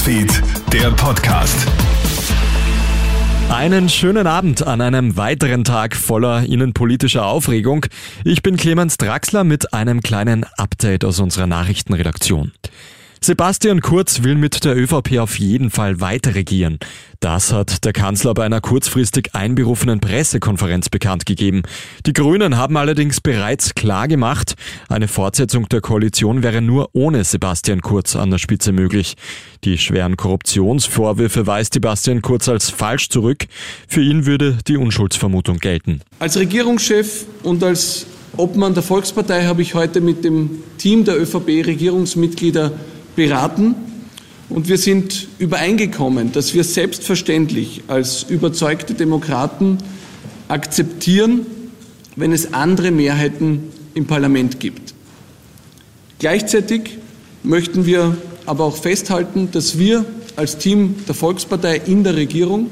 Newsfeed, der Podcast. Einen schönen Abend an einem weiteren Tag voller innenpolitischer Aufregung. Ich bin Clemens Draxler mit einem kleinen Update aus unserer Nachrichtenredaktion. Sebastian Kurz will mit der ÖVP auf jeden Fall weiter regieren. Das hat der Kanzler bei einer kurzfristig einberufenen Pressekonferenz bekannt gegeben. Die Grünen haben allerdings bereits klar gemacht, eine Fortsetzung der Koalition wäre nur ohne Sebastian Kurz an der Spitze möglich. Die schweren Korruptionsvorwürfe weist Sebastian Kurz als falsch zurück. Für ihn würde die Unschuldsvermutung gelten. Als Regierungschef und als Obmann der Volkspartei habe ich heute mit dem Team der ÖVP-Regierungsmitglieder beraten und wir sind übereingekommen, dass wir selbstverständlich als überzeugte Demokraten akzeptieren, wenn es andere Mehrheiten im Parlament gibt. Gleichzeitig möchten wir aber auch festhalten, dass wir als Team der Volkspartei in der Regierung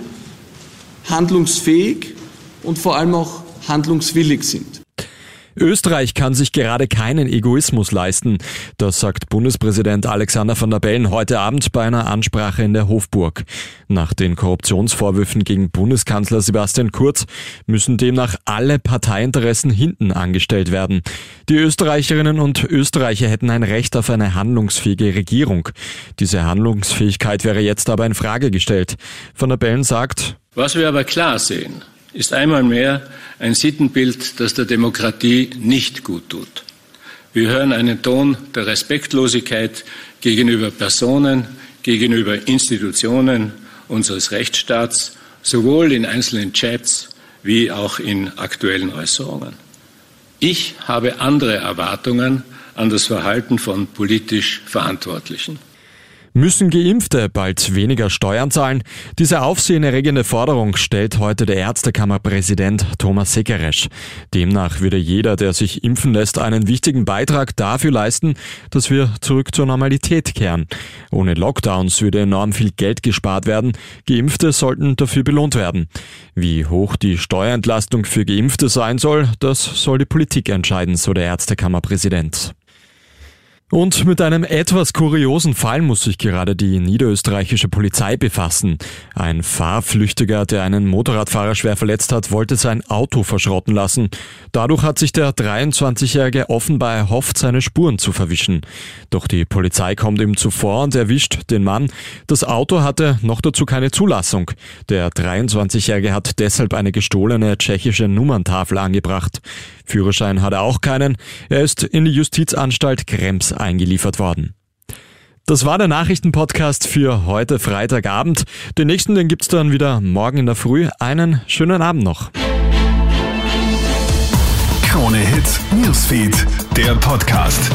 handlungsfähig und vor allem auch handlungswillig sind. Österreich kann sich gerade keinen Egoismus leisten. Das sagt Bundespräsident Alexander van der Bellen heute Abend bei einer Ansprache in der Hofburg. Nach den Korruptionsvorwürfen gegen Bundeskanzler Sebastian Kurz müssen demnach alle Parteiinteressen hinten angestellt werden. Die Österreicherinnen und Österreicher hätten ein Recht auf eine handlungsfähige Regierung. Diese Handlungsfähigkeit wäre jetzt aber in Frage gestellt. Van der Bellen sagt, was wir aber klar sehen, ist einmal mehr ein Sittenbild, das der Demokratie nicht gut tut. Wir hören einen Ton der Respektlosigkeit gegenüber Personen, gegenüber Institutionen unseres Rechtsstaats, sowohl in einzelnen Chats wie auch in aktuellen Äußerungen. Ich habe andere Erwartungen an das Verhalten von politisch Verantwortlichen. Müssen Geimpfte bald weniger Steuern zahlen? Diese aufsehenerregende Forderung stellt heute der Ärztekammerpräsident Thomas Sekeresch. Demnach würde jeder, der sich impfen lässt, einen wichtigen Beitrag dafür leisten, dass wir zurück zur Normalität kehren. Ohne Lockdowns würde enorm viel Geld gespart werden. Geimpfte sollten dafür belohnt werden. Wie hoch die Steuerentlastung für Geimpfte sein soll, das soll die Politik entscheiden, so der Ärztekammerpräsident. Und mit einem etwas kuriosen Fall muss sich gerade die niederösterreichische Polizei befassen. Ein Fahrflüchtiger, der einen Motorradfahrer schwer verletzt hat, wollte sein Auto verschrotten lassen. Dadurch hat sich der 23-Jährige offenbar erhofft, seine Spuren zu verwischen. Doch die Polizei kommt ihm zuvor und erwischt den Mann. Das Auto hatte noch dazu keine Zulassung. Der 23-Jährige hat deshalb eine gestohlene tschechische Nummerntafel angebracht. Führerschein hat er auch keinen. Er ist in die Justizanstalt Krems eingeliefert worden. Das war der Nachrichtenpodcast für heute Freitagabend. Den nächsten, den gibt's dann wieder morgen in der Früh. Einen schönen Abend noch. Krone Hits, Newsfeed, der Podcast.